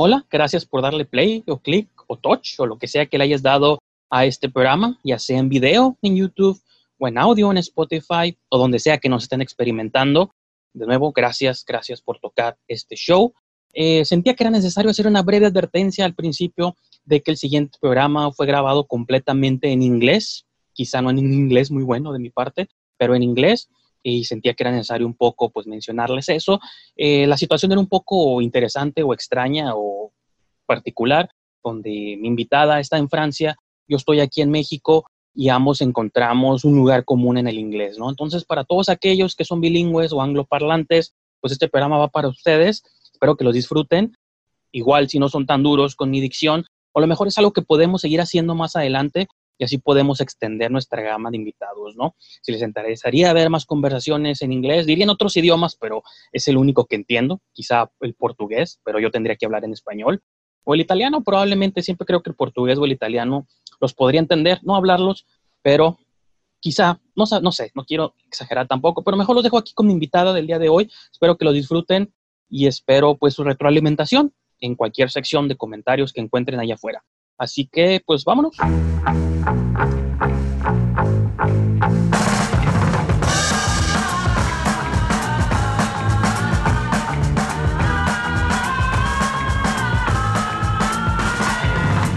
hola, gracias por darle play o click o touch o lo que sea que le hayas dado a este programa, ya sea en video en YouTube o en audio en Spotify o donde sea que nos estén experimentando. De nuevo, gracias, gracias por tocar este show. Eh, sentía que era necesario hacer una breve advertencia al principio de que el siguiente programa fue grabado completamente en inglés, quizá no en inglés muy bueno de mi parte, pero en inglés y sentía que era necesario un poco pues mencionarles eso. Eh, la situación era un poco interesante o extraña o particular, donde mi invitada está en Francia, yo estoy aquí en México y ambos encontramos un lugar común en el inglés, ¿no? Entonces, para todos aquellos que son bilingües o angloparlantes, pues este programa va para ustedes. Espero que los disfruten. Igual si no son tan duros con mi dicción, o a lo mejor es algo que podemos seguir haciendo más adelante y así podemos extender nuestra gama de invitados, ¿no? Si les interesaría ver más conversaciones en inglés, diría en otros idiomas, pero es el único que entiendo, quizá el portugués, pero yo tendría que hablar en español, o el italiano, probablemente siempre creo que el portugués o el italiano los podría entender, no hablarlos, pero quizá, no, no sé, no quiero exagerar tampoco, pero mejor los dejo aquí con mi invitada del día de hoy, espero que lo disfruten y espero pues su retroalimentación en cualquier sección de comentarios que encuentren allá afuera. Así que pues vámonos.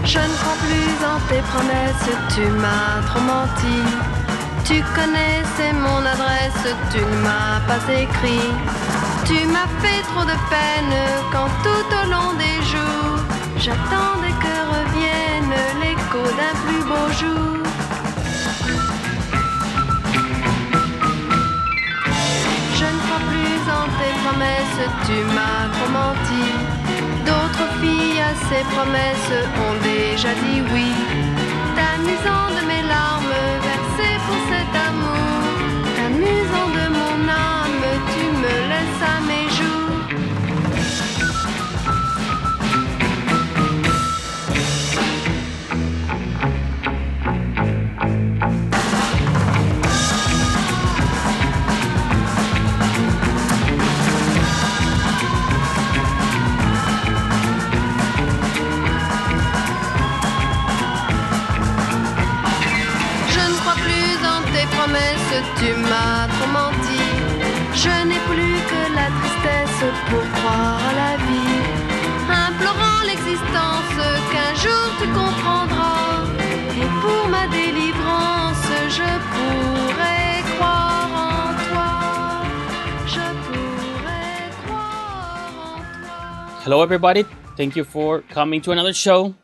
Je ne crois plus en tes promesses, tu m'as trop menti. Tu connaissais mon adresse, tu ne m'as pas écrit. Tu m'as fait trop de peine quand tout au long des jours, j'attendais d'un plus beau jour. Je ne crois plus en tes promesses, tu m'as trop menti. D'autres filles à ces promesses ont déjà dit oui. T'amusant de mes larmes versées pour cet tu m'as trop menti. Je n'ai plus que la tristesse pour croire à la vie. Implorant l'existence qu'un jour tu comprendras. Et pour ma délivrance, je pourrais croire en toi. Je pourrais croire en toi. Hello, everybody. Thank you for coming to another show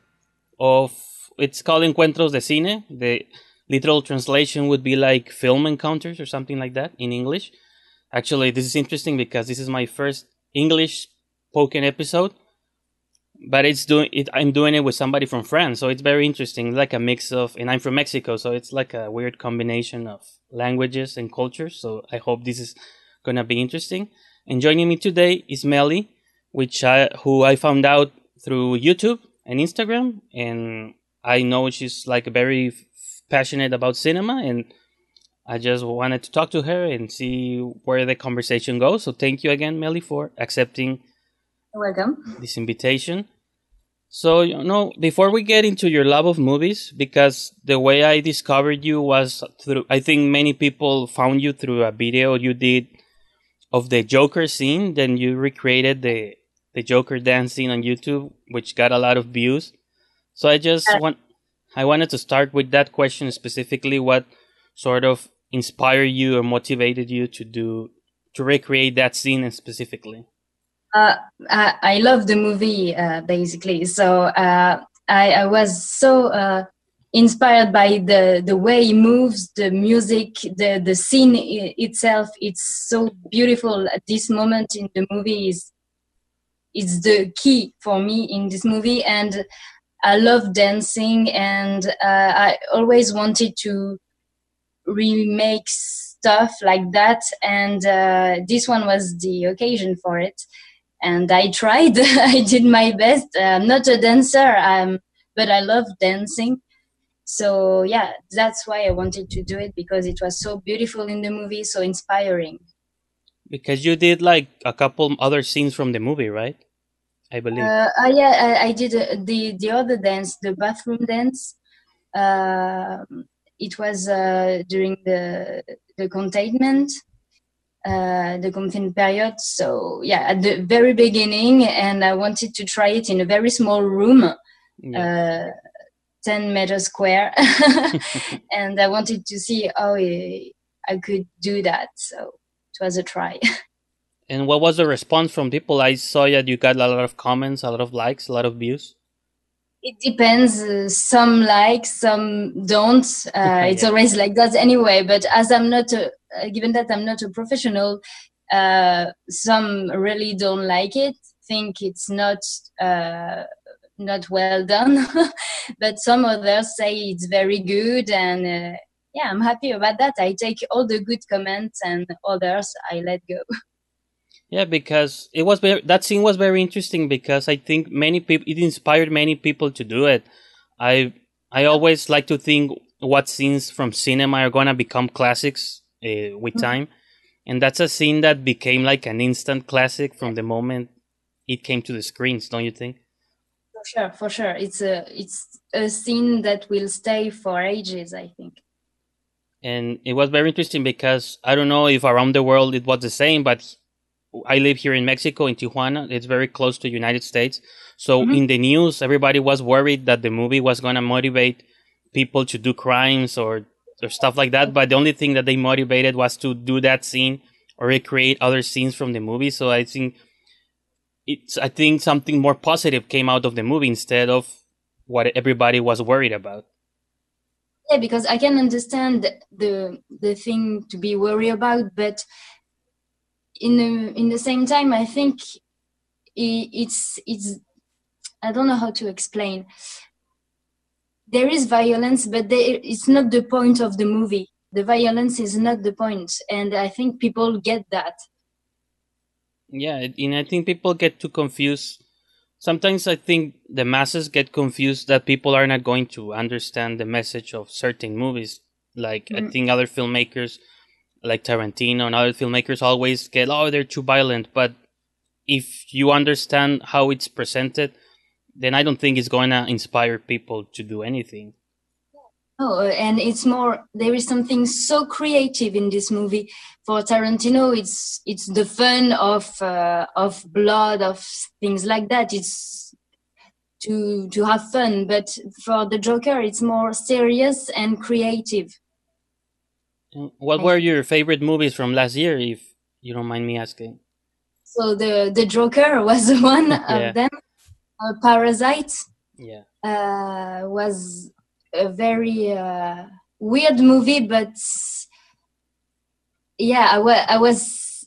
of it's called Encuentros de Cine. The literal translation would be like film encounters or something like that in English. Actually, this is interesting because this is my first English spoken episode, but it's doing it. I'm doing it with somebody from France, so it's very interesting. Like a mix of, and I'm from Mexico, so it's like a weird combination of languages and cultures. So I hope this is gonna be interesting. And joining me today is Melly, which I who I found out through YouTube and Instagram, and I know she's like a very passionate about cinema, and I just wanted to talk to her and see where the conversation goes. So thank you again, Melly, for accepting You're welcome. this invitation. So, you know, before we get into your love of movies, because the way I discovered you was through, I think many people found you through a video you did of the Joker scene. Then you recreated the, the Joker dance scene on YouTube, which got a lot of views. So I just Uh, want, I wanted to start with that question specifically. What sort of inspired you or motivated you to do, to recreate that scene specifically? Uh, I, I love the movie uh, basically. So uh, I, I was so uh, inspired by the the way he moves, the music, the the scene itself. It's so beautiful. At this moment in the movie is it's the key for me in this movie, and I love dancing, and uh, I always wanted to remake stuff like that. And uh, this one was the occasion for it. And i tried. I did my best. I'm not a dancer but i love dancing. So yeah that's why i wanted to do it because it was so beautiful in the movie so inspiring. Because you did like a couple other scenes from the movie, right? I believe. Uh, uh, yeah, I, I did uh, the the other dance, the bathroom dance. Uh, it was uh, during the the containment, uh, the containment period. So yeah, at the very beginning, and I wanted to try it in a very small room, Yeah. uh, ten meters square, and I wanted to see how I could do that. So it was a try. and what was the response from people? I saw that you got a lot of comments, a lot of likes, a lot of views. It depends. Uh, some like, some don't. Uh, it's always like that anyway. But as I'm not, a, uh, given that I'm not a professional, uh, some really don't like it. Think it's not uh, not well done. but some others say it's very good, and uh, yeah, I'm happy about that. I take all the good comments, and others I let go. Yeah, because it was very, that scene was very interesting because I think many people it inspired many people to do it. I I always like to think what scenes from cinema are gonna become classics uh, with Mhm. time, and that's a scene that became like an instant classic from the moment it came to the screens. Don't you think? For sure, for sure, it's a it's a scene that will stay for ages. I think. and it was very interesting because I don't know if around the world it was the same, but I live here in Mexico in Tijuana. It's very close to United States. So Mhm. in the news, everybody was worried that the movie was going to motivate people to do crimes or or stuff like that. But the only thing that they motivated was to do that scene or recreate other scenes from the movie. So I think it's I think something more positive came out of the movie instead of what everybody was worried about. Yeah, because I can understand the the thing to be worried about, but in the in the same time, I think i- it's it's I don't know how to explain. There is violence, but there, it's not the point of the movie. The violence is not the point, and I think people get that. Yeah, and I think people get too confused. Sometimes I think the masses get confused that people are not going to understand the message of certain movies. Like I Mhm. think other filmmakers, like Tarantino and other filmmakers, always get oh they're too violent. But if you understand how it's presented, then I don't think it's going to inspire people to do anything. Oh, and it's more. There is something so creative in this movie. For Tarantino, it's it's the fun of uh, of blood, of things like that. It's to to have fun. But for the Joker, it's more serious and creative. What were your favorite movies from last year, if you don't mind me asking? So the the Joker was one Yeah. of them. Uh, Parasite Yeah, uh, was a very uh, weird movie, but yeah, I wa- I was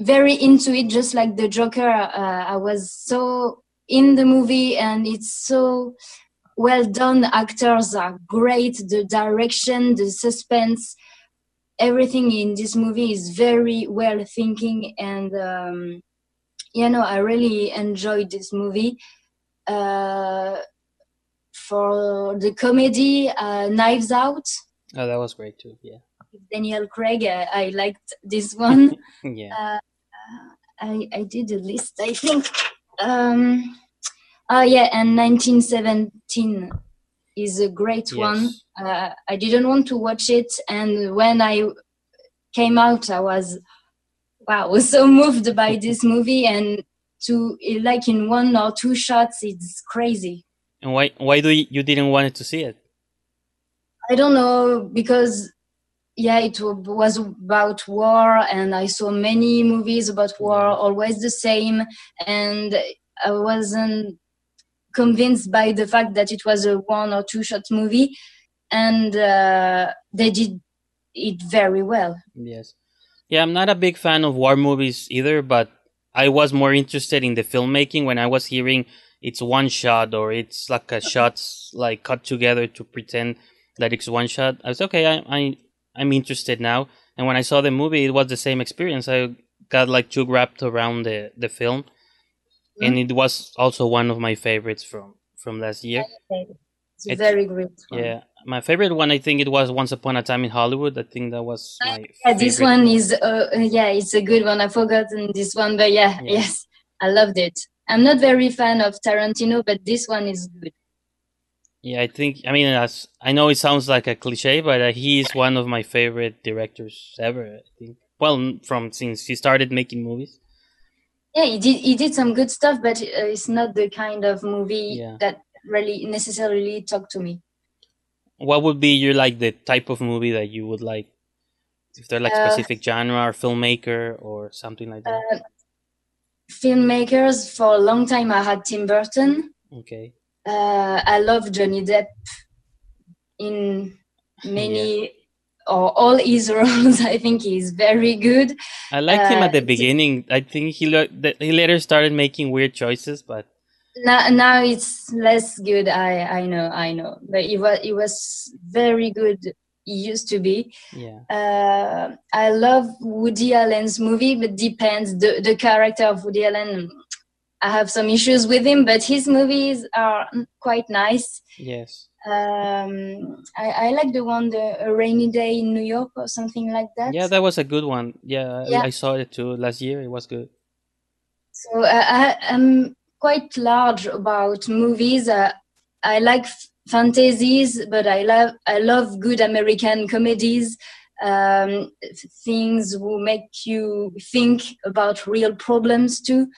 very into it, just like the Joker. Uh, I was so in the movie, and it's so well done. Actors are great. The direction, the suspense, everything in this movie is very well thinking, and um, you know, I really enjoyed this movie. Uh, for the comedy, uh, Knives Out, oh, that was great too. Yeah, Daniel Craig, uh, I liked this one. yeah, I, I did a list, I think. Um, oh, yeah, and 1917 is a great one. Uh, I didn't want to watch it, and when I came out, I was wow, was so moved by this movie, and to like in one or two shots, it's crazy. And why why do you, you didn't want to see it? I don't know because yeah, it was about war, and I saw many movies about war, always the same, and I wasn't convinced by the fact that it was a one or two shot movie, and uh, they did it very well. Yes. Yeah, I'm not a big fan of war movies either, but I was more interested in the filmmaking when I was hearing it's one shot or it's like a shots like cut together to pretend that it's one shot. I was okay, I, I I'm interested now. And when I saw the movie, it was the same experience. I got like too wrapped around the the film, and it was also one of my favorites from from last year. It's a very great. One. Yeah, my favorite one I think it was Once Upon a Time in Hollywood. I think that was my Yeah, this favorite. one is uh, yeah, it's a good one. I forgotten this one, but yeah, Yeah. yes, I loved it. I'm not very fan of Tarantino, but this one is good. Yeah, I think. I mean, as I know it sounds like a cliche, but uh, he is one of my favorite directors ever. I think. Well, from since he started making movies. Yeah, he did. He did some good stuff, but uh, it's not the kind of movie Yeah. that really necessarily talk to me. What would be your like the type of movie that you would like? If they're like Uh, specific genre or filmmaker or something like that. Filmmakers for a long time, I had Tim Burton. okay. Uh, I love Johnny Depp in many or all his roles. I think he's very good. I liked him Uh, at the beginning. I think he lo- he later started making weird choices, but Now, now it's less good. I, I know, I know, but it was, it was very good. He used to be. yeah. Uh, I love Woody Allen's movie, but depends the the character of Woody Allen. I have some issues with him, but his movies are quite nice. Yes. Um, I, I like the one, the A Rainy Day in New York or something like that. Yeah, that was a good one. Yeah, I- Yeah. I saw it too last year. It was good. So uh, I, I'm quite large about movies. Uh, I like f- fantasies, but I love I love good American comedies. Um, things who make you think about real problems too,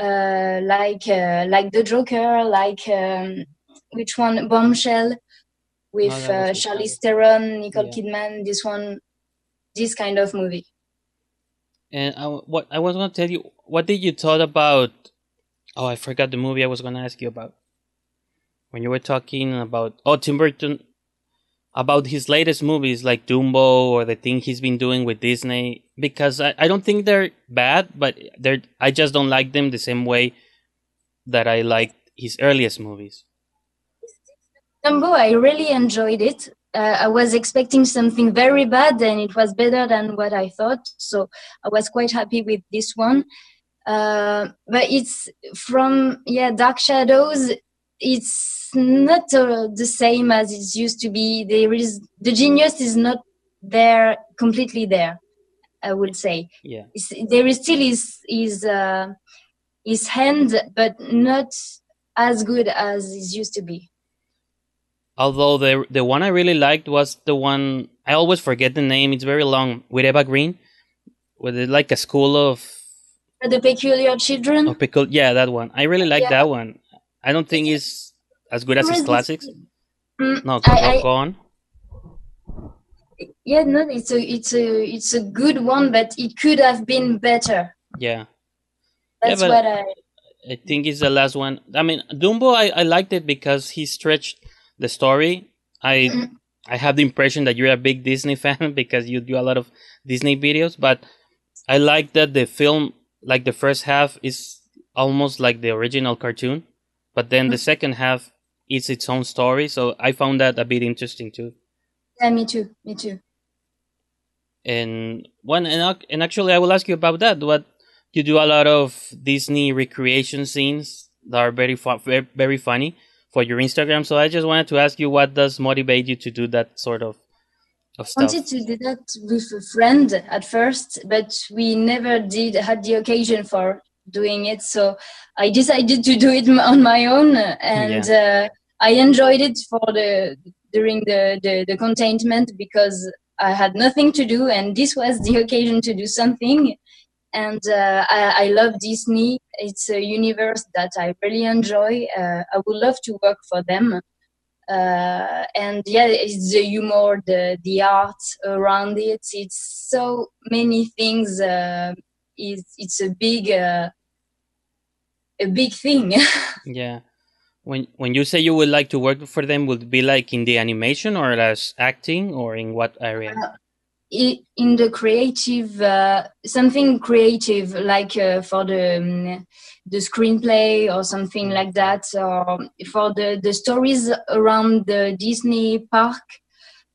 uh, like uh, like The Joker, like um, which one, Bombshell, with Oh, uh. Charlize Theron, Nicole Yeah. Kidman. This one, this kind of movie. And I, what I was going to tell you, what did you thought about? Oh, I forgot the movie I was going to ask you about. When you were talking about oh Tim Burton, about his latest movies like Dumbo or the thing he's been doing with Disney, because I, I don't think they're bad, but they're I just don't like them the same way that I liked his earliest movies. Dumbo, I really enjoyed it. Uh, I was expecting something very bad, and it was better than what I thought. So I was quite happy with this one. Uh, but it's from yeah, Dark Shadows. It's not uh, the same as it used to be. There is the genius is not there completely there. I would say Yeah. it's, there is still his his uh, his hand, but not as good as it used to be. Although the the one I really liked was the one I always forget the name. It's very long with Eva Green, with it like a school of The Peculiar Children. of pickle. Yeah, that one. I really like Yeah. that one. I don't think it's as good as his classics. Mm, No, I- go, I- go on. yeah, no, it's a it's a it's a good one, but it could have been better. Yeah, That's but- what I. I think it's the last one. I mean, Dumbo. I, I liked it because he stretched the story. I Mm. I have the impression that you're a big Disney fan because you do a lot of Disney videos, but I like that the film, like the first half, is almost like the original cartoon, but then the Mm. second half is its own story. So I found that a bit interesting too. Yeah, me too. Me too. And one and, and actually, I will ask you about that. What you do a lot of Disney recreation scenes that are very very, very funny for your Instagram. So I just wanted to ask you, what does motivate you to do that sort of of I stuff? wanted to do that with a friend at first, but we never did had the occasion for doing it. So I decided to do it on my own, and uh, I enjoyed it for the during the, the the containment because I had nothing to do, and this was the occasion to do something. And uh, I, I love Disney. It's a universe that I really enjoy. Uh, I would love to work for them uh, and yeah, it's the humor, the the art around it. It's so many things. Uh, it's it's a big uh, a big thing. Yeah. When when you say you would like to work for them, would it be like in the animation or as acting or in what area? In the creative, uh, something creative like uh, for the um, the screenplay or something like that, or for the the stories around the Disney park.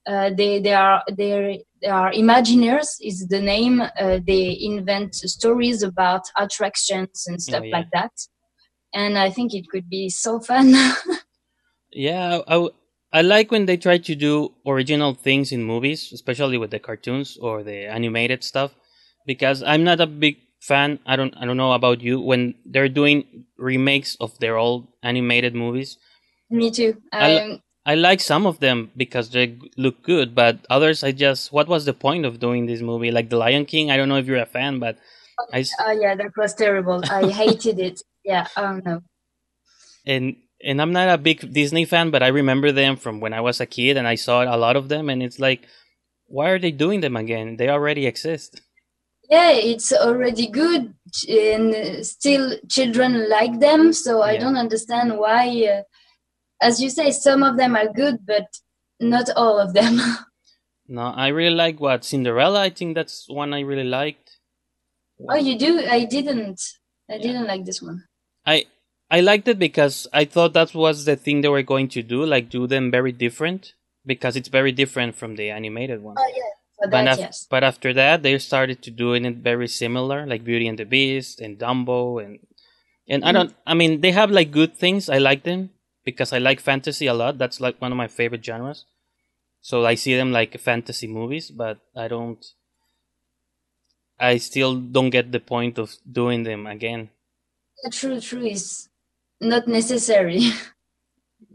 Uh, they they are they they are Imagineers is the name. Uh, they invent stories about attractions and stuff yeah. like that. And I think it could be so fun. Yeah, I, I, I like when they try to do original things in movies, especially with the cartoons or the animated stuff, because I'm not a big fan. I don't I don't know about you when they're doing remakes of their old animated movies. Me too. I, Um, I like some of them because they look good, but others I just what was the point of doing this movie? Like The Lion King, I don't know if you're a fan, but I oh yeah, that was terrible. I hated it. Yeah. I don't know. and and I'm not a big Disney fan, but I remember them from when I was a kid and I saw a lot of them and it's like why are they doing them again? They already exist. Yeah, it's already good, and still children like them. So I Yeah. don't understand why. Uh, as you say, some of them are good, but not all of them. No, I really like what Cinderella. I think that's one I really liked. oh, you do? I didn't. I Yeah. didn't like this one. I I liked it because I thought that was the thing they were going to do, like do them very different because it's very different from the animated one. Oh yeah, But, that af- yes. but after that, they started to doing it very similar, like Beauty and the Beast and Dumbo, and and I Mhm. don't. I mean, they have like good things. I like them because I like fantasy a lot. That's like one of my favorite genres. So I see them like fantasy movies, but I don't. I still don't get the point of doing them again. Yeah, True, true is not necessary.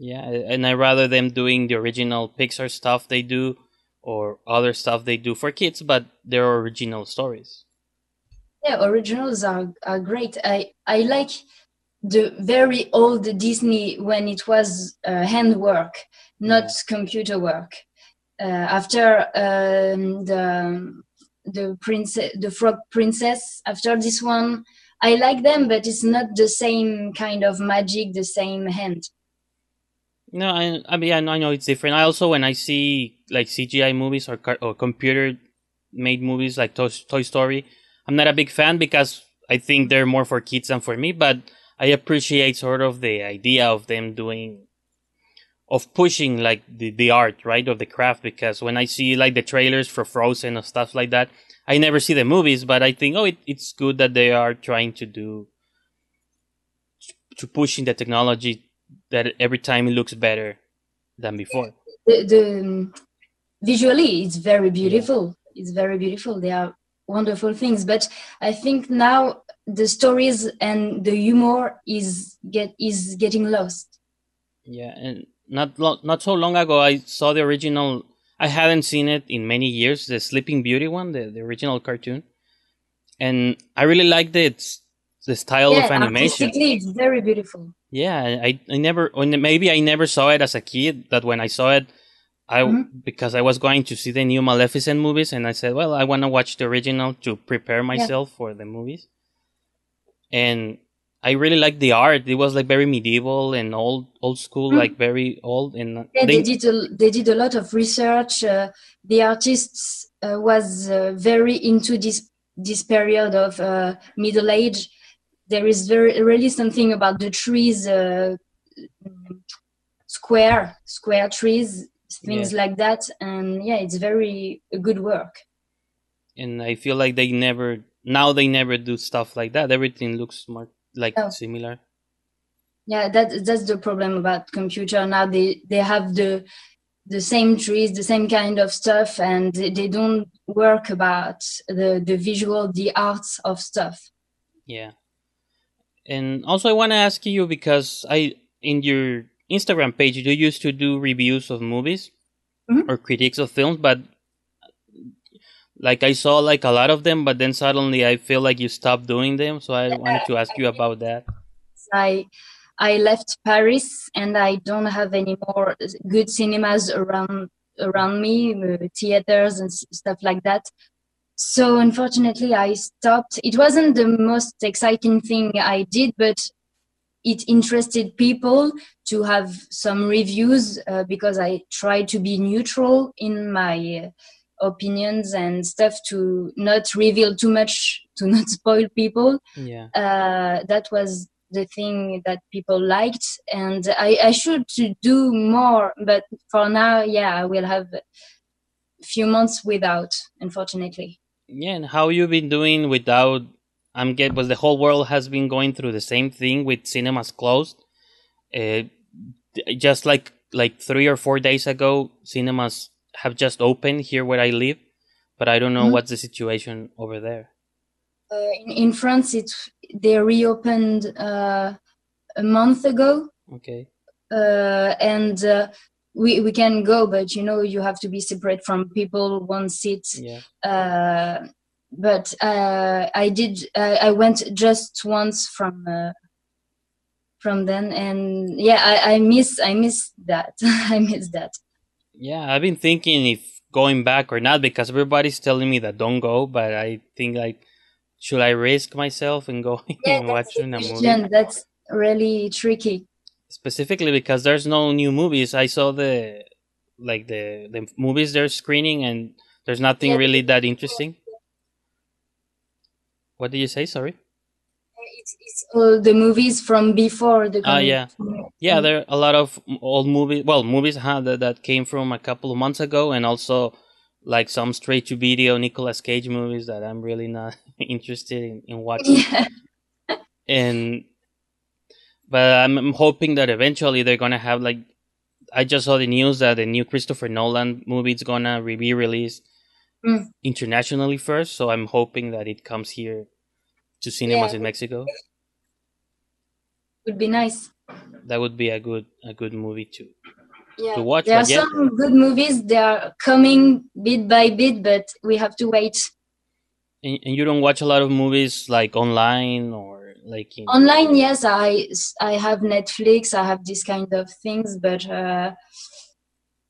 Yeah, and I rather them doing the original Pixar stuff they do or other stuff they do for kids, but they're original stories. yeah, originals are are great. I I like the very old Disney when it was uh, handwork, not computer work. Uh, after um, the the princess, the frog princess, after this one, I like them, but it's not the same kind of magic, the same hand. No, I, I mean, I know, it's different. I also, when I see like CGI movies or, car- or computer made movies like Toy, Toy Story, I'm not a big fan because I think they're more for kids than for me, but I appreciate sort of the idea of them doing, of pushing like the, the art, right, of the craft. Because when I see like the trailers for Frozen or stuff like that, I never see the movies, but I think, oh, it, it's good that they are trying to do, to pushing the technology that every time it looks better than before. the, the um, visually it's very beautiful it's very beautiful they are wonderful things but i think now the stories and the humor is get is getting lost Yeah, and not lo- not so long ago, I saw the original. I hadn't seen it in many years. The Sleeping Beauty one, the, the original cartoon, and I really liked it. The style yeah of animation. artistically it's very beautiful Yeah, I I never maybe I never saw it as a kid. That when I saw it, I Mhm. because I was going to see the new Maleficent movies, and I said, well, I want to watch the original to prepare myself for the movies. And I really liked the art. It was like very medieval and old old school, Mhm. like very old. And yeah, they, they, did a, they did a lot of research uh, the artists uh, was uh, very into this this period of uh, middle age there is very really something about the trees uh, square square trees things like that and yeah it's very good work and I feel like they never now they never do stuff like that. Everything looks more like Oh. similar. yeah that that's the problem about computer now they they have the the same trees the same kind of stuff and they don't work about the the visual the arts of stuff Yeah. And also I want to ask you because I in your Instagram page you used to do reviews of movies Mhm. or critiques of films but like I saw like a lot of them but then suddenly I feel like you stopped doing them so I wanted to ask you about that. i i left paris and i don't have any more good cinemas around around me uh, theaters and stuff like that. So unfortunately i stopped. It wasn't the most exciting thing i did but it interested people to have some reviews uh, because i tried to be neutral in my uh, opinions and stuff to not reveal too much to not spoil people Yeah. uh, that was the thing that people liked and I, I should do more but for now yeah i will have a few months without unfortunately Yeah, and how you've been doing without? I'm get was the whole world has been going through the same thing with cinemas closed. Uh, just like like three or four days ago, cinemas have just opened here where I live, but I don't know Mhm. what's the situation over there. Uh, in, in France, it they reopened uh, a month ago, Okay. uh, and uh, we we can go, but you know you have to be separate from people, one seat. Yeah. Uh, but uh, I did. I, I went just once from uh, from then, and yeah, I, I miss I miss that. I miss that. Yeah, I've been thinking if going back or not because everybody's telling me that don't go, but I think like should I risk myself and going and that's the watching a movie? That's really tricky. Specifically because there's no new movies. I saw the like the the movies they're screening and there's nothing Yeah. really that interesting. What did you say? Sorry. It's, it's all the movies from before the. Ah, COVID. yeah. Yeah, there are a lot of old movies. Well, movies huh, that, that came from a couple of months ago, and also like some straight to video Nicolas Cage movies that I'm really not interested in, in watching. Yeah. And but I'm, I'm hoping that eventually they're gonna have like I just saw the news that the new Christopher Nolan movie is gonna be released Mm. internationally first. So I'm hoping that it comes here to cinemas Yeah. in Mexico. Would be nice. That would be a good a good movie too. Yeah. To watch, there are yeah. some good movies. They are coming bit by bit, but we have to wait. And, and you don't watch a lot of movies like online or like in Online, yes, I I have Netflix. I have this kind of things, but uh,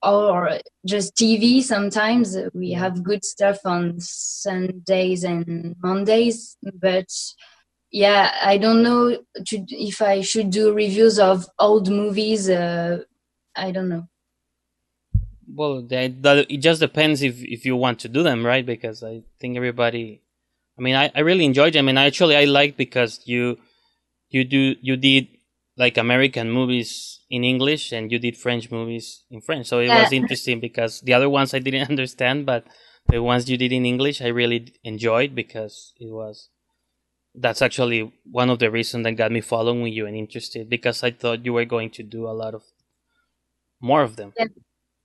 or just TV. Sometimes we have good stuff on Sundays and Mondays, but yeah, I don't know to, if I should do reviews of old movies. Uh, I don't know. well that, that it just depends if if you want to do them right because i think everybody i mean i, I really enjoyed them and actually i like because you you do you did like american movies in english and you did french movies in french. So it was interesting because the other ones i didn't understand but the ones you did in english i really enjoyed because it was that's actually one of the reasons that got me following you and interested because i thought you were going to do a lot of more of them.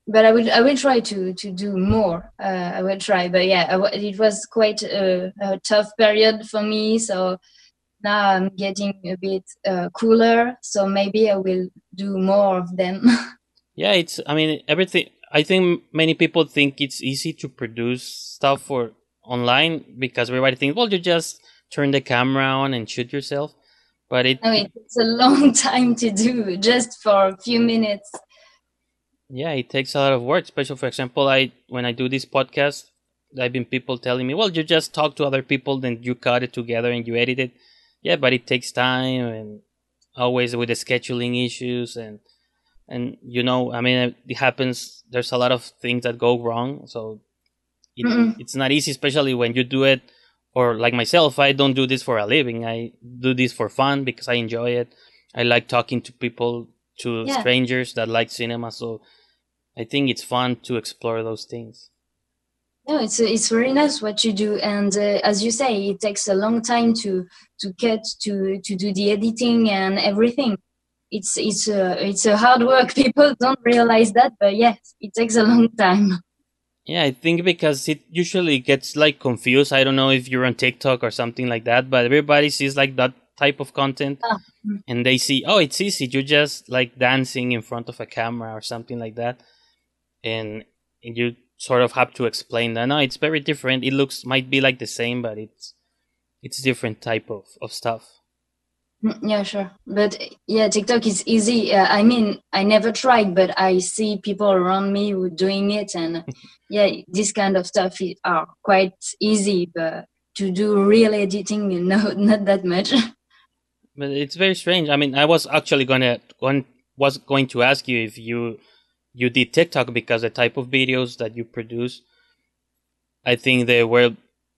But I will I will try to to do more. Uh, I will try, but yeah, I w- it was quite a, a tough period for me. So now I'm getting a bit uh, cooler. So maybe I will do more of them. Yeah, it's. I mean, everything. I think many people think it's easy to produce stuff for online because everybody thinks, well, you just turn the camera on and shoot yourself. But it, no, it's a long time to do just for a few minutes. yeah, it takes a lot of work. Especially, for example, I when I do this podcast, I've been people telling me, well, you just talk to other people, then you cut it together and you edit it. Yeah, but it takes time and always with the scheduling issues and and you know, I mean, it happens. There's a lot of things that go wrong, so it, it's not easy, especially when you do it. Or like myself, I don't do this for a living. I do this for fun because I enjoy it. I like talking to people, to Yeah. strangers that like cinema. So I think it's fun to explore those things. No, it's it's very nice what you do, and uh, as you say, it takes a long time to to cut, to to do the editing and everything. It's it's a it's a hard work. People don't realize that, but yes, it takes a long time. Yeah, I think because it usually gets like confused. I don't know if you're on TikTok or something like that, but everybody sees like that type of content mm. and they see, oh, it's easy. You're just like dancing in front of a camera or something like that. And you sort of have to explain that. No, it's very different. It looks, might be like the same, but it's, it's different type of, of stuff. Mm, Yeah, sure. But yeah, TikTok is easy. Uh, I mean, I never tried, but I see people around me who doing it, and yeah, this kind of stuff are quite easy. But to do real editing, you no, not that much. But it's very strange. I mean, I was actually gonna going was going to ask you if you you did TikTok because the type of videos that you produce, I think they were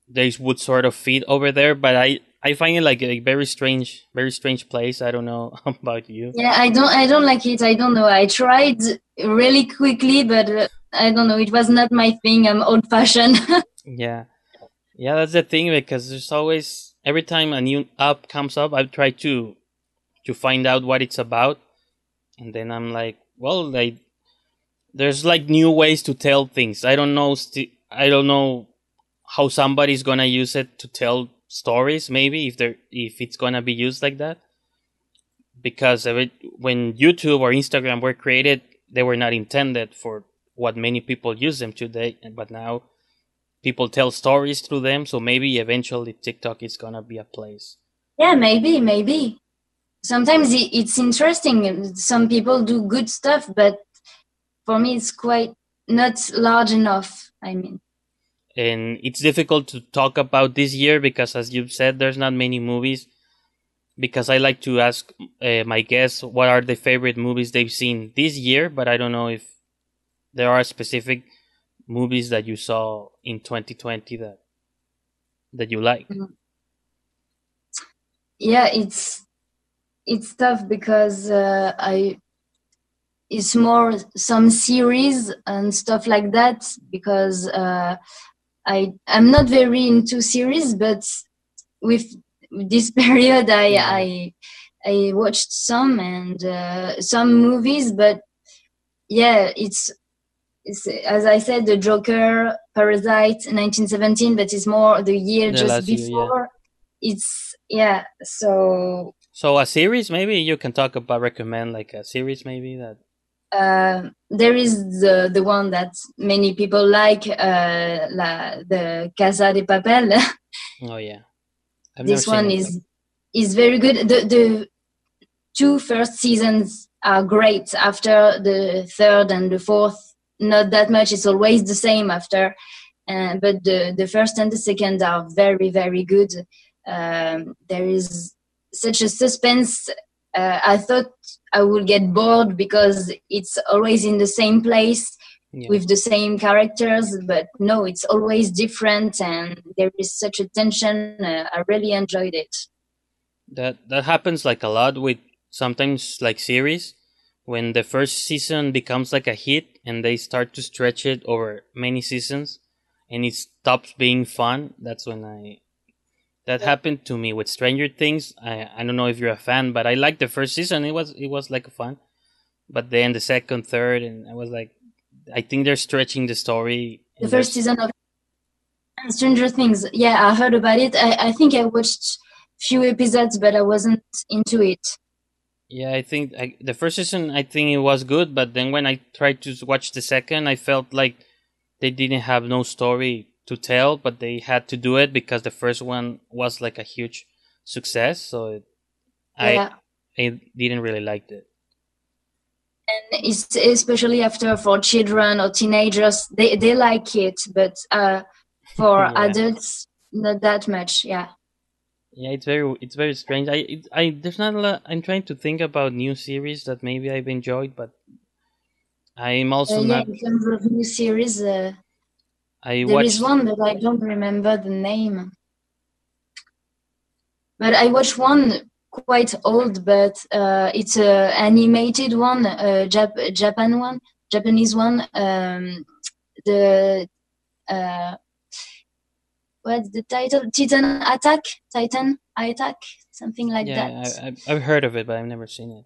they would sort of fit over there. But I I find it like a very strange, very strange place. I don't know about you. yeah, I don't, I don't like it. I don't know. I tried really quickly, but uh, I don't know. It was not my thing. I'm old-fashioned. Yeah, yeah, that's the thing because there's always every time a new app comes up, I try to to find out what it's about, and then I'm like, well, like there's like new ways to tell things. I don't know, sti- I don't know how somebody's gonna use it to tell stories maybe if they're if it's gonna be used like that. Because it when youtube or instagram were created they were not intended for what many people use them today but now people tell stories through them so maybe eventually tiktok is gonna be a place. Yeah maybe maybe. Sometimes it's interesting. Some people do good stuff but for me it's quite not large enough i mean. And it's difficult to talk about this year because as you've said there's not many movies. Because i like to ask uh, my guests what are the favorite movies they've seen this year but i don't know if there are specific movies that you saw in 2020 that that you like. Mm-hmm. yeah it's it's tough because uh, i it's more some series and stuff like that because uh, I I'm not very into series, but with this period, I. I I watched some and uh, some movies, but yeah, it's it's as I said, the Joker, Parasite, 1917, but it's more the year the just before. Year. It's yeah, so. So a series, maybe you can talk about recommend like a series, maybe that uh, there is the the one that many people like, uh, la, the Casa de Papel. oh yeah, I've this one is is very good. The the two first seasons are great. After the third and the fourth, not that much. It's always the same after, uh, but the the first and the second are very very good. Um, there is such a suspense uh, I thought I would get bored because it's always in the same place yeah. with the same characters, but no, it's always different, and there is such a tension. Uh, I really enjoyed it. That that happens like a lot with sometimes like series when the first season becomes like a hit and they start to stretch it over many seasons and it stops being fun that's when i that happened to me with Stranger Things. I I don't know if you're a fan, but I liked the first season. It was it was like a fun, but then the second, third, and I was like, I think they're stretching the story. The first season of Stranger Things. Yeah, I heard about it. I I think I watched few episodes, but I wasn't into it. Yeah, I think I, the first season I think it was good, but then when I tried to watch the second, I felt like they didn't have no story to tell, but they had to do it because the first one was like a huge success. So yeah. I I didn't really like it. And it's especially after for children or teenagers, they they like it, but uh, for yeah. adults, not that much. Yeah. Yeah, it's very it's very strange. I it, I there's not a lot. I'm trying to think about new series that maybe I've enjoyed, but I'm also uh, yeah, not. In terms of new series, uh, I there watched... is one that I don't remember the name, but I watched one quite old, but uh, it's an animated one, a Jap- Japan one, Japanese one. Um, the uh, what's the title? Titan Attack, Titan Attack, something like yeah, that. I, I've heard of it, but I've never seen it.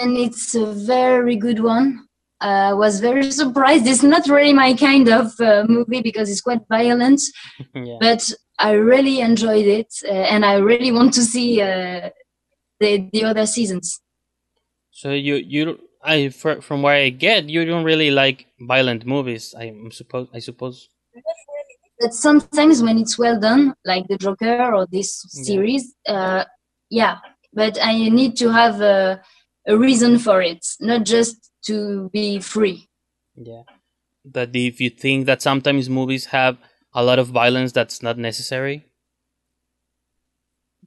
And it's a very good one. I uh, was very surprised. It's not really my kind of uh, movie because it's quite violent, yeah. but I really enjoyed it, uh, and I really want to see uh, the the other seasons. So you you I from where I get, you don't really like violent movies. I'm suppose I suppose. But sometimes when it's well done, like the Joker or this series, yeah. Uh, yeah. But I need to have a, a reason for it, not just to be free. Yeah. That if you think that sometimes movies have a lot of violence that's not necessary?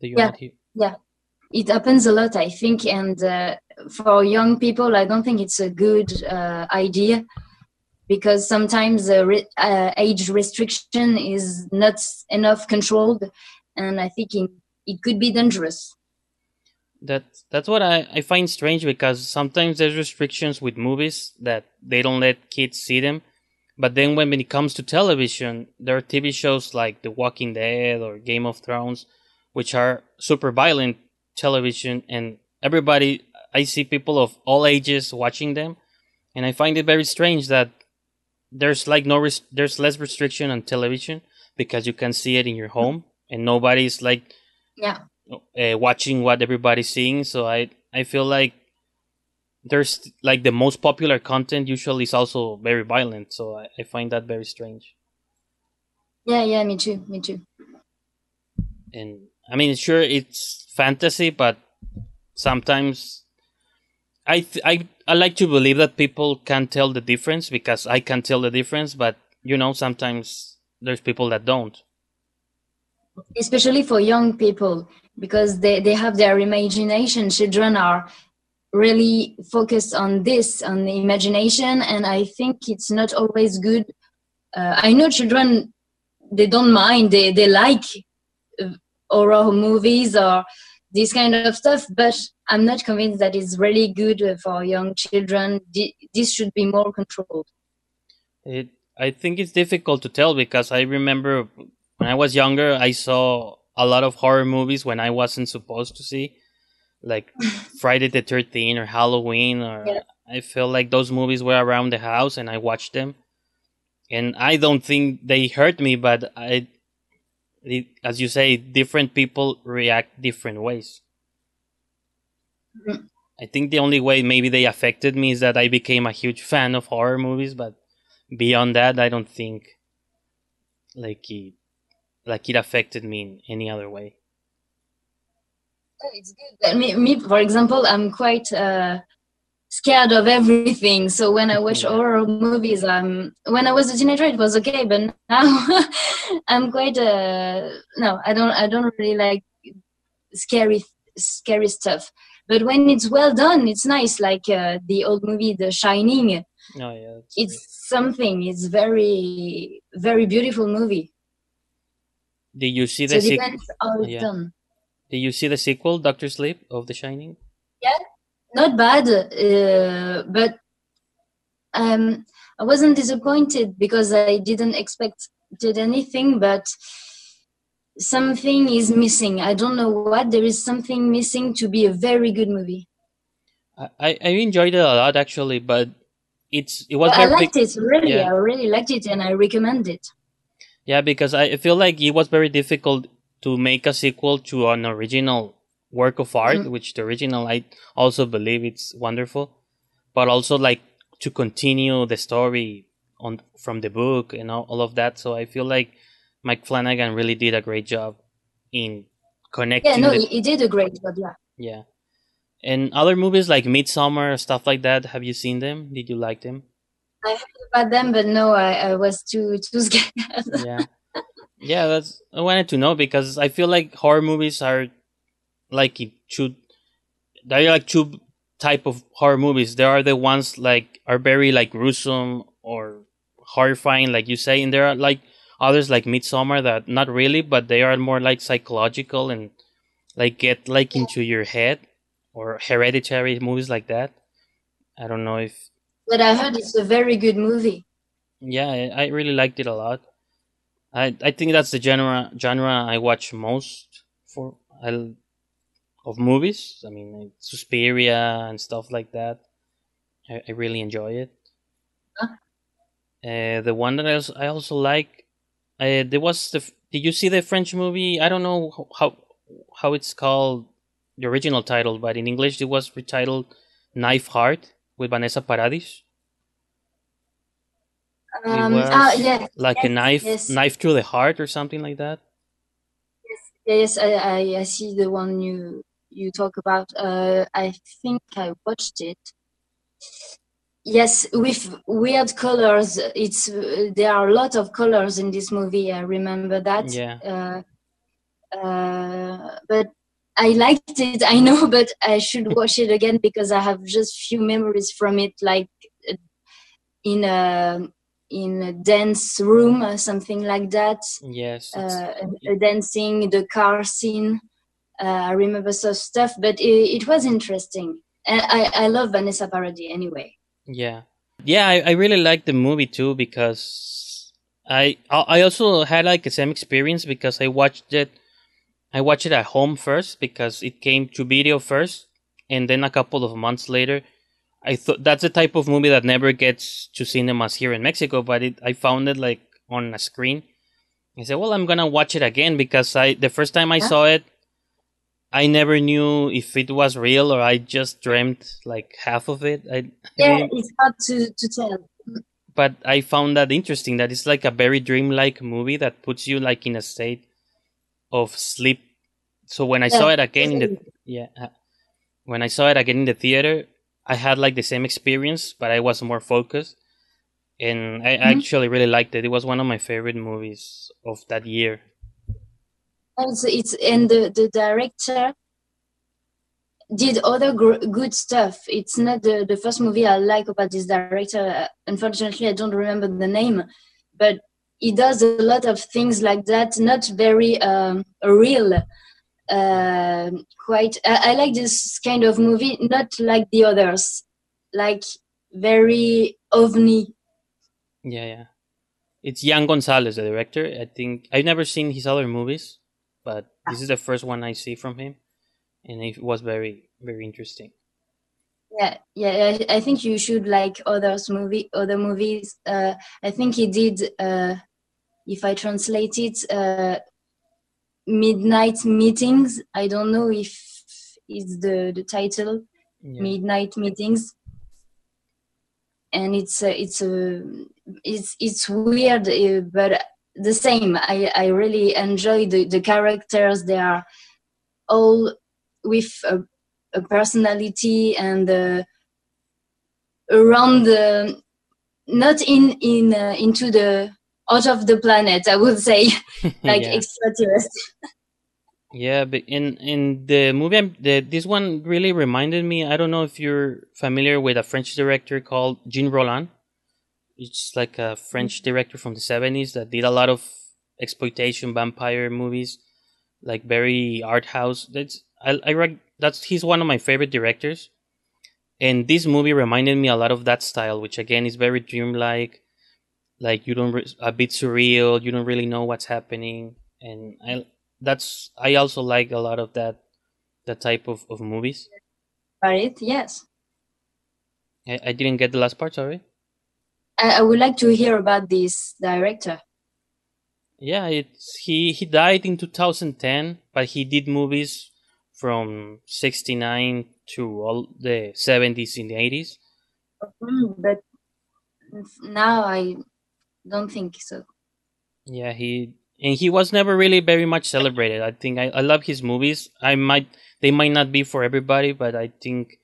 yeah. Yeah. It happens a lot, I think. And uh, for young people, I don't think it's a good uh, idea because sometimes uh, re- age restriction is not enough controlled. And I think it, it could be dangerous that that's what I, I find strange because sometimes there's restrictions with movies that they don't let kids see them. But then when it comes to television there are tv shows like the walking dead or game of thrones which are super violent television and everybody i see people of all ages watching them. And i find it very strange that there's like no res- there's less restriction on television because you can see it in your home mm-hmm. and nobody's like Yeah. Uh, watching what everybody's seeing. So I I feel like there's like the most popular content usually is also very violent. So I, I find that very strange. Yeah, yeah, me too, me too. And I mean, sure, it's fantasy, but sometimes I th- I I like to believe that people can tell the difference because I can tell the difference. But you know, sometimes there's people that don't. especially for young people because they, they have their imagination. Children are really focused on this on the imagination and i think it's not always good uh, i know children they don't mind they, they like uh, horror movies or this kind of stuff but i'm not convinced that it's really good for young children. This should be more controlled. It I think it's difficult to tell because I remember when I was younger, I saw a lot of horror movies when I wasn't supposed to see, like Friday the Thirteenth or Halloween, or Yeah. I feel like those movies were around the house and I watched them, and I don't think they hurt me, but I, it, as you say, different people react different ways. Mhm. I think the only way maybe they affected me is that I became a huge fan of horror movies, but beyond that, I don't think like it like it affected me in any other way. it's good. Me, me, for example, I'm quite uh, scared of everything. So when I watch horror movies, um, when I was a teenager, it was okay, but now I'm quite uh, no, I don't, I don't really like scary, scary stuff. But when it's well done, it's nice. Like uh, the old movie, The Shining. Oh yeah, It's great. something. It's very, very beautiful movie. Did you see the it sequel? Yeah. Did you see the sequel, Doctor Sleep of The Shining? Yeah, not bad, uh, but um, I wasn't disappointed because I didn't expect did anything, but something is missing. I don't know what. There is something missing to be a very good movie. I, I I enjoyed it a lot actually, but it's it was I very liked it really. yeah. I really liked it, and I recommend it. Yeah, because I feel like it was very difficult to make a sequel to an original work of art, Mhm. which the original I also believe it's wonderful, but also like to continue the story on from the book and all, all of that. So I feel like Mike Flanagan really did a great job in connecting. Yeah, no, the, he, he did a great job. Yeah. yeah, and other movies like Midsommar, stuff like that. Have you seen them? Did you like them? I heard about them, but no, I, I was too too scared. yeah. Yeah that's i wanted to know because i feel like horror movies are like it should they're like two type of horror movies. There are the ones like are very like gruesome or horrifying like you say and there are like others like Midsommar that not really but they are more like psychological and like get like into your head or hereditary movies like that. I don't know if but I heard it's a very good movie. yeah, I, I really liked it a lot. I I think that's the genre genre I watch most for I, of movies. I mean, like Suspiria and stuff like that. I, I really enjoy it. Huh? Uh, the one that I also, I also like, uh, there was the. Did you see the French movie? I don't know how how it's called, the original title, but in English it was retitled "Knife Heart" with Vanessa Paradis. Um, was ah, yes, like a knife yes. knife through the heart or something like that Yes, I, I, I see the one you you talk about. Uh, I think I watched it. Yes, with weird colors. It's uh, there are a lot of colors in this movie. I remember that. yeah Uh, uh, but I liked it. I know, but I should watch it again because I have just few memories from it, like uh, in a in a dance room or something like that yes uh, uh, dancing, the car scene. Uh, I remember some stuff, but it, it was interesting. And I, I love Vanessa Paradis anyway. yeah yeah I, I really liked the movie too because I I I also had like the same experience because I watched it I watched it at home first because it came to video first and then a couple of months later I thought that's the type of movie that never gets to cinemas here in Mexico but it I found it like on a screen I said, well, I'm gonna watch it again because I the first time I saw it, I never knew if it was real or I just dreamt like half of it. I, Yeah, I it's hard to, to tell. but I found that interesting. That it's like a very dreamlike movie that puts you like in a state of sleep. So when I saw it again in the yeah, uh, when I saw it again in the theater, I had like the same experience, but I was more focused, and I Mhm. actually really liked it. It was one of my favorite movies of that year. Also, it's and the, the director did other gr- good stuff. It's not the, the first movie I like about this director. Uh, Unfortunately, I don't remember the name, but he does a lot of things like that. Not very um, real. Uh, quite. I, I like this kind of movie, not like the others. Like very ovni. Yeah, yeah. It's Yann Gonzalez, the director. I think I've never seen his other movies, but this is the first one I see from him, and it was very, very interesting. Yeah, yeah. I, I think you should like others movie, other movies. Uh, I think he did. Uh, if I translate it, uh, midnight meetings. I don't know if it's the the title. Yeah. Midnight meetings. And it's uh, it's uh, it's it's weird, uh, but the same. I I really enjoy the the characters. They are all with a, a personality and uh, around the not in in uh, into the out of the planet. I would say like yeah. extraterrestrial. Yeah, but in in the movie, I'm- the, this one really reminded me. I don't know if you're familiar with a French director called Jean Rollin. It's like a French mm-hmm. director from the seventies that did a lot of exploitation vampire movies, like very art house. That's I I that's he's one of my favorite directors, and this movie reminded me a lot of that style, which again is very dreamlike. Like you don't re- a bit surreal. You don't really know what's happening, and I that's I also like a lot of that that type of, of movies. Right? Yes. I, I didn't get the last part, sorry. I, I would like to hear about this director. Yeah, it's he he died in 2010, but he did movies from 69 to all the 70s and the 80s. Mm, but now I don't think so. Yeah, he and he was never really very much celebrated. I think I, I love his movies. I might they might not be for everybody, but I think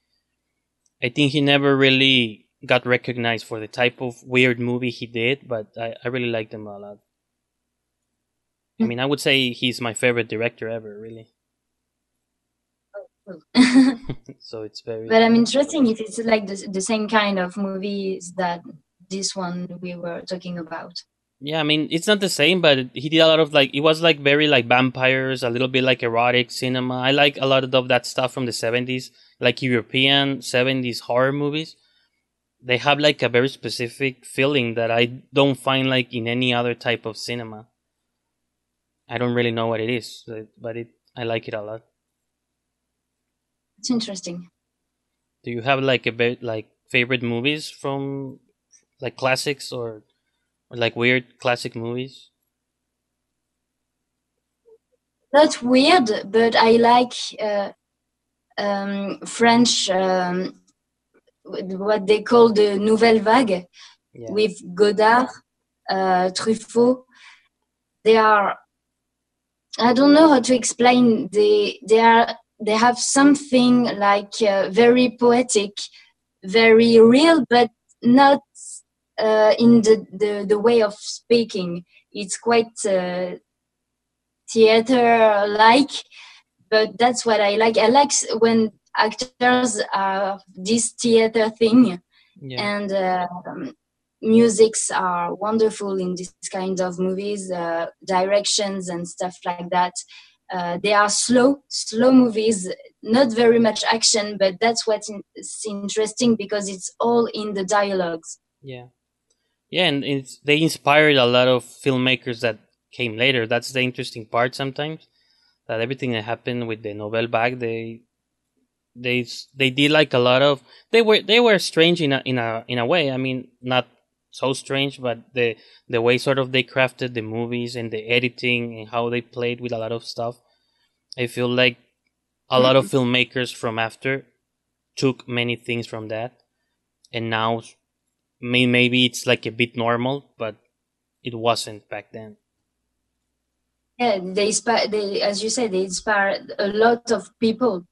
I think he never really got recognized for the type of weird movie he did, but I, I really liked him a lot. I mean, I would say he's my favorite director ever, really. Oh, so it's very but I'm interested if it's like the, the same kind of movies that this one we were talking about. Yeah, I mean, it's not the same, but he did a lot of like it was like very like vampires, a little bit like erotic cinema. I like a lot of that stuff from the seventies, like European seventies horror movies. They have like a very specific feeling that I don't find like in any other type of cinema. I don't really know what it is, but- but it I like it a lot. It's interesting. Do you have like a bit like favorite movies from like classics or, or like weird classic movies? Not weird, but I like uh, um, French, um, what they call the Nouvelle Vague. Yeah. with Godard, uh, Truffaut. They are, I don't know how to explain. They they are they have something like uh, very poetic, very real, but not uh, in the, the the way of speaking. It's quite uh, theater like, but that's what I like. I like when actors are this theater thing yeah. and um, musics are wonderful in this kind of movies uh, directions and stuff like that uh, they are slow slow movies not very much action but that's what's in- interesting because it's all in the dialogues Yeah, yeah, and it's they inspired a lot of filmmakers that came later. That's the interesting part sometimes that everything that happened with the Nouvelle Vague, they they they did like a lot of they were they were strange in a in a in a way. I mean, not so strange, but the the way sort of they crafted the movies and the editing and how they played with a lot of stuff, I feel like a lot of mm-hmm. filmmakers from after took many things from that, and now may, maybe it's like a bit normal, but it wasn't back then. Yeah, they inspire. They, as you said, they inspired a lot of people,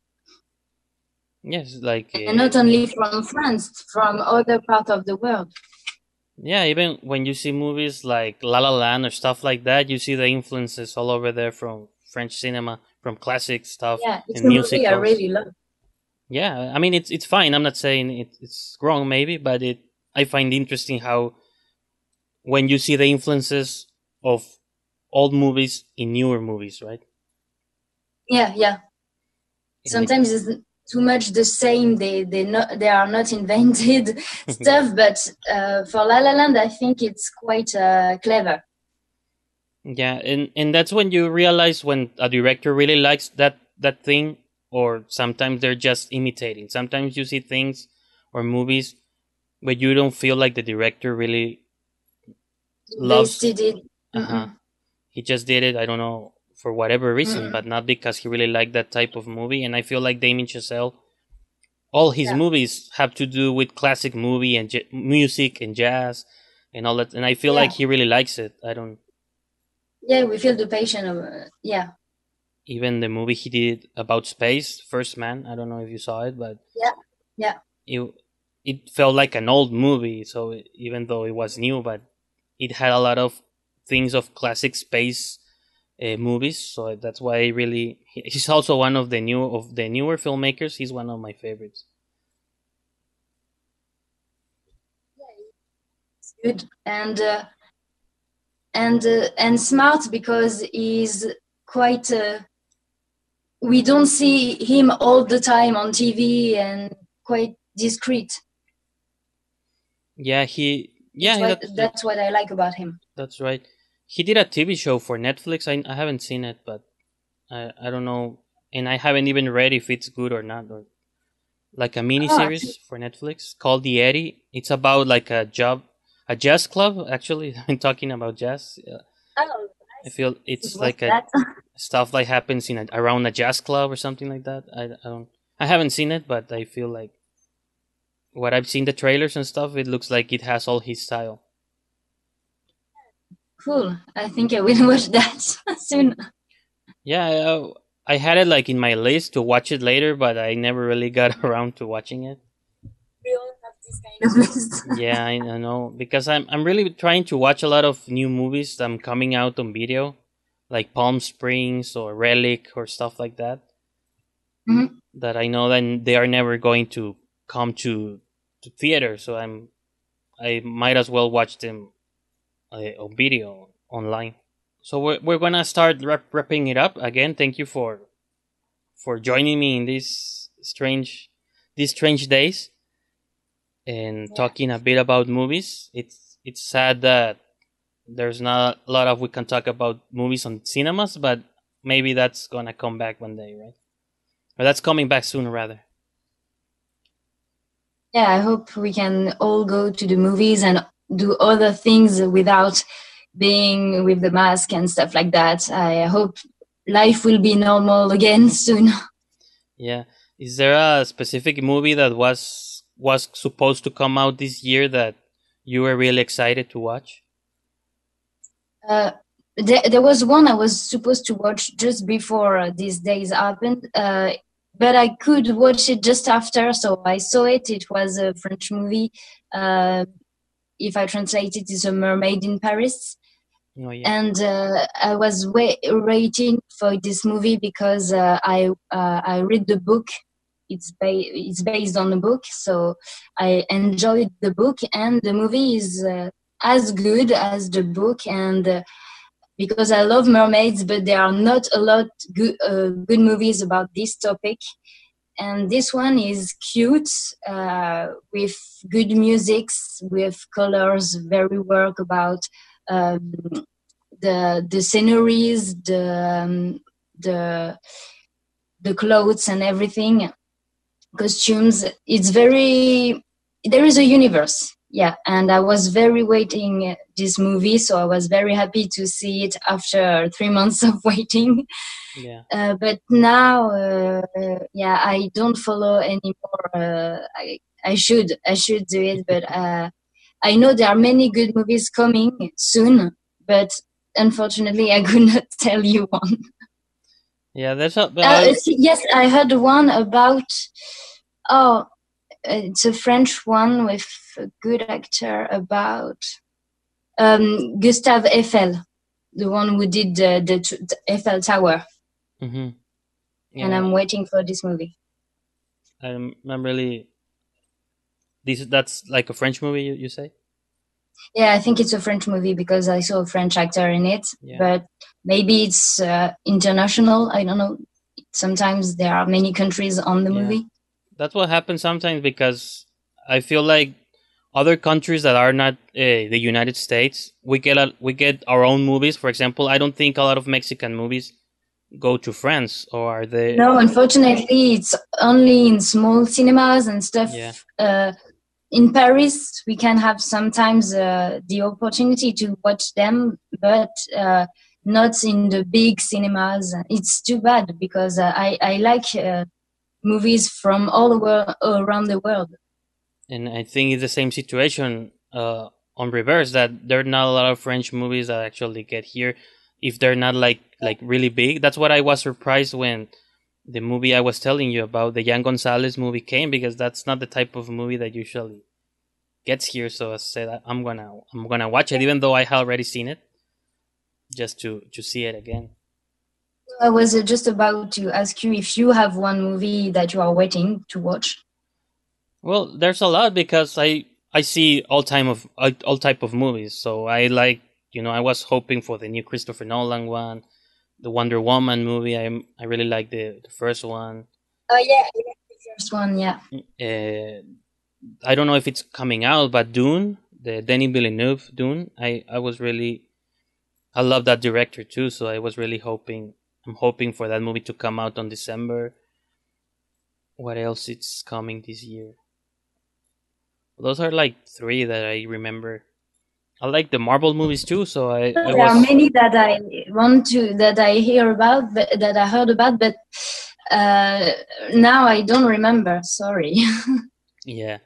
Yes, like and uh, not only from France, from other part of the world. Yeah, even when you see movies like La La Land or stuff like that, you see the influences all over there from French cinema, from classic stuff Yeah, it's and a movie I really love. Yeah, I mean it's it's fine. I'm not saying it, it's wrong, maybe, but it I find interesting how when you see the influences of old movies in newer movies, right? Yeah, yeah. Sometimes it's too much the same. They they not they are not invented stuff, but uh, for La La Land, I think it's quite uh, clever. Yeah, and and that's when you realize when a director really likes that that thing, or sometimes they're just imitating. Sometimes you see things or movies where you don't feel like the director really loves. They did it. Uh-huh. He just did it. I don't know for whatever reason, Mhm. but not because he really liked that type of movie. And I feel like Damien Chazelle, all his Yeah. movies have to do with classic movie and j- music and jazz and all that. And I feel Yeah. like he really likes it. I don't. Yeah, we feel the passion of uh, yeah. even the movie he did about space, First Man. I don't know if you saw it, but Yeah, yeah. it it felt like an old movie. So even though it was new, but it had a lot of things of classic space uh, movies. So that's why I really he's also one of the new of the newer filmmakers. He's one of my favorites. good and uh, and uh, and smart because he's quite uh, we don't see him all the time on TV and quite discreet. Yeah, he yeah that's, what, that's, that's what I like about him. that's right. He did a TV show for Netflix. I I haven't seen it, but I I don't know, and I haven't even read if it's good or not. Or like a mini series ah, for Netflix called The Eddie. It's about like a job, a jazz club. Actually, I'm talking about jazz. Oh, I feel it's like a stuff like happens in a, around a jazz club or something like that. I, I don't. I haven't seen it, but I feel like what I've seen the trailers and stuff. It looks like it has all his style. cool. I think I will watch that soon. Yeah, uh, I had it like in my list to watch it later, but I never really got around to watching it. We all have this kind of list. yeah, I, I know because I'm I'm really trying to watch a lot of new movies that I'm coming out on video, like Palm Springs or Relic or stuff like that. Mhm. That I know that they are never going to come to to theater, so I'm I might as well watch them uh, on video online. So we're we're gonna start wrap, wrapping it up again. Thank you for for joining me in these strange these strange days and Yeah. talking a bit about movies. It's it's sad that there's not a lot of we can talk about movies on cinemas, but maybe that's gonna come back one day, right? Or that's coming back soon, rather. Yeah, I hope we can all go to the movies and do other things without being with the mask and stuff like that. I hope life will be normal again soon. Yeah. Is there a specific movie that was was supposed to come out this year that you were really excited to watch? Uh, there, there was one I was supposed to watch just before uh, these days happened, uh, but I could watch it just after, so I saw it. It was a French movie. Uh, if I translate it, it's a mermaid in Paris. Oh yeah. and uh, I was wait, waiting for this movie because uh, I uh, I read the book. It's ba- it's based on the book, so I enjoyed the book, and the movie is uh, as good as the book. And uh, because I love mermaids, but there are not a lot good uh, good movies about this topic. And this one is cute uh, with good musics, with colors, very work about um, the the sceneries, the um, the the clothes and everything, costumes. It's very there is a universe. Yeah, and I was very waiting this movie, so I was very happy to see it after three months of waiting. Yeah. Uh, but now, uh, yeah, I don't follow anymore. Uh, I I should I should do it, but uh, I know there are many good movies coming soon, but unfortunately, I could not tell you one. Yeah, there's a. Uh, yes, I heard one about. Oh, it's a French one with a good actor about um, Gustave Eiffel, the one who did the, the, Eiffel Tower. hmm And I'm waiting for this movie. I'm, I'm really. This that's like a French movie, you, you say? Yeah, I think it's a French movie because I saw a French actor in it. Yeah. But maybe it's uh, international. I don't know. Sometimes there are many countries on the Yeah. movie. That's what happens sometimes because I feel like other countries that are not uh, the United States, we get a, we get our own movies. For example, I don't think a lot of Mexican movies go to France, or are they? No, unfortunately, it's only in small cinemas and stuff. Yeah. Uh, in Paris, we can have sometimes uh, the opportunity to watch them, but uh, not in the big cinemas. It's too bad because uh, I, I like uh, movies from all, the world, around the world. And I think it's the same situation uh, on reverse that there are not a lot of French movies that actually get here if they're not like like really big. That's what I was surprised when the movie I was telling you about the Yann Gonzalez movie came because that's not the type of movie that usually gets here. So I said I'm gonna I'm gonna watch it even though I had already seen it, just to to see it again. I was uh, just about to ask you if you have one movie that you are waiting to watch. Well, there's a lot because I I see all time of all all type of movies. So I like you know I was hoping for the new Christopher Nolan one, the Wonder Woman movie. I I really like the the first one. Oh yeah, the first one, yeah. Uh, I don't know if it's coming out, but Dune, the Denis Villeneuve Dune. I I was really I love that director too. So I was really hoping I'm hoping for that movie to come out on December. What else it's coming this year? Those are like three that I remember. I like the Marvel movies too, so I, I there are many that I want to that I hear about, but, that I heard about, but uh, now I don't remember. Sorry. yeah.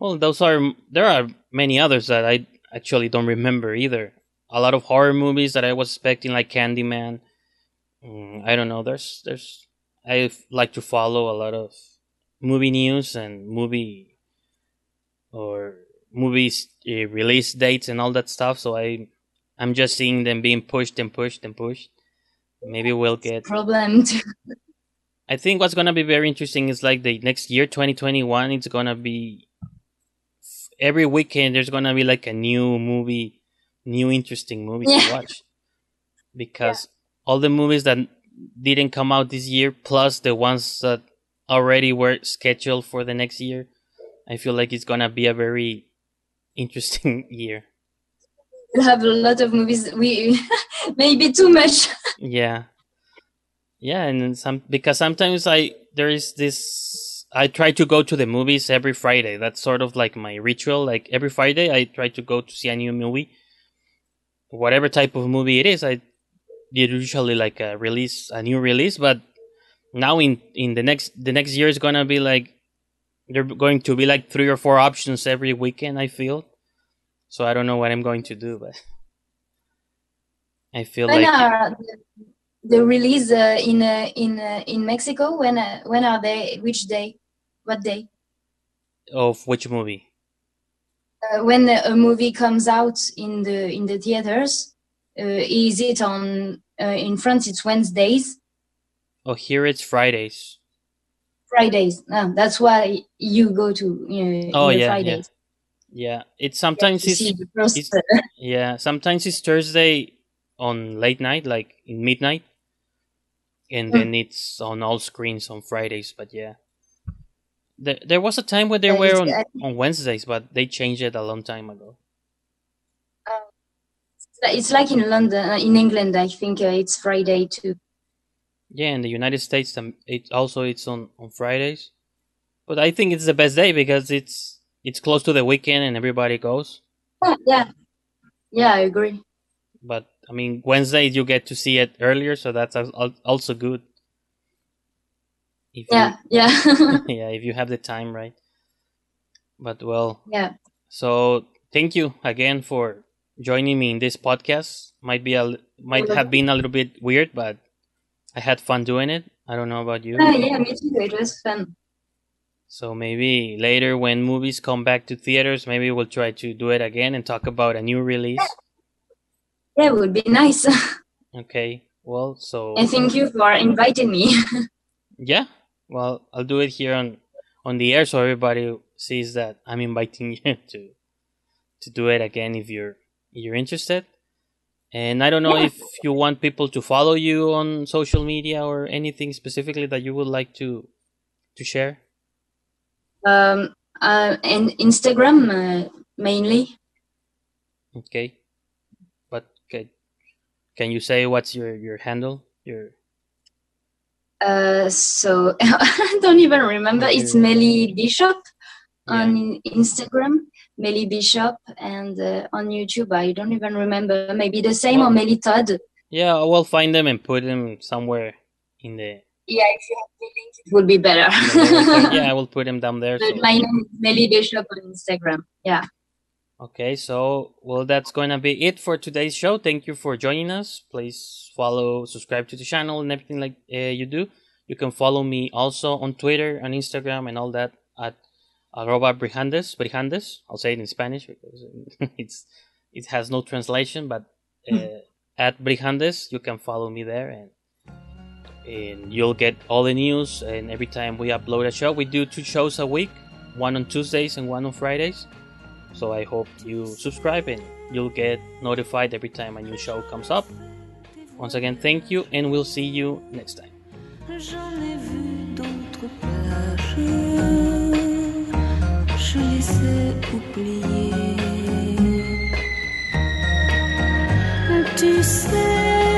Well, those are there are many others that I actually don't remember either. A lot of horror movies that I was expecting, like Candyman. Mm, I don't know. There's there's I f- like to follow a lot of movie news and movie or movies uh, release dates and all that stuff. So I I'm just seeing them being pushed and pushed and pushed. Maybe we'll get Problem. I think what's gonna be very interesting is like the next year, 2021. It's gonna be every weekend. There's gonna be like a new movie, new interesting movie to watch, because all the movies that didn't come out this year, plus the ones that already were scheduled for the next year, I feel like it's gonna be a very interesting year. We'll have a lot of movies. We maybe too much. Yeah. Yeah, and then some because sometimes I there is this I try to go to the movies every Friday. That's sort of like my ritual. Like every Friday I try to go to see a new movie. Whatever type of movie it is, I usually like a release a new release, but now in in the next the next year is gonna be like there are going to be like three or four options every weekend, I feel. So I don't know what I'm going to do, but I feel When like are the, the release uh, in uh, in uh, in Mexico? When uh, when are they? Which day? What day? of which movie? Uh, when a movie comes out in the in the theaters, uh, is it on uh, in France? It's Wednesdays, Oh, here it's Fridays. Fridays. No, that's why you go to uh, Oh, yeah, Fridays. Yeah, it's sometimes to it's first, it's- uh, yeah sometimes it's Thursday on late night, like in midnight, and Mm. then it's on all screens on Fridays. But yeah, there there was a time where they Uh, were on on Wednesdays, but they changed it a long time ago. It's like in London, uh, in England. I think uh, it's Friday too. Yeah, in the United States, um, it also it's on on Fridays, but I think it's the best day because it's it's close to the weekend and everybody goes. Yeah, yeah, yeah. I agree. But I mean, Wednesday you get to see it earlier, so that's also good. If yeah, you, yeah, yeah. If you have the time, right? But well, yeah. So thank you again for joining me in this podcast. Might be a might have been a little bit weird, but I had fun doing it. I don't know about you. Uh, yeah, me too. It was fun. So maybe later when movies come back to theaters, maybe we'll try to do it again and talk about a new release. Yeah, it would be nice. okay. Well, so and thank you for inviting me. yeah. Well, I'll do it here on on the air so everybody sees that I'm inviting you to to do it again if you're you're interested. And I don't know yeah. if you want people to follow you on social media or anything specifically that you would like to to share. Um, uh, and Instagram uh, mainly. Okay, but okay. can you say what's your your handle? Your uh, so I don't even remember. It's Melly Bishop on Instagram, Melly Bishop, and uh, on YouTube. I don't even remember. Maybe the same well, or Melly Todd. Yeah, I will find them and put them somewhere in the. Yeah, if you have the link, it would be better. yeah, I will put them down there. So. My name is Melly Bishop on Instagram. Yeah. Okay, so well, that's going to be it for today's show. Thank you for joining us. Please follow, subscribe to the channel, and everything like uh, you do. You can follow me also on Twitter and Instagram and all that at arroba brijandes, brijandes. I'll say it in Spanish because it's it has no translation, but uh, at brijandes, you can follow me there and and you'll get all the news. And every time we upload a show, we do two shows a week, one on Tuesdays and one on Fridays. So I hope you subscribe and you'll get notified every time a new show comes up. Once again, thank you, and we'll see you next time. Je les ai oubliés. Tu sais,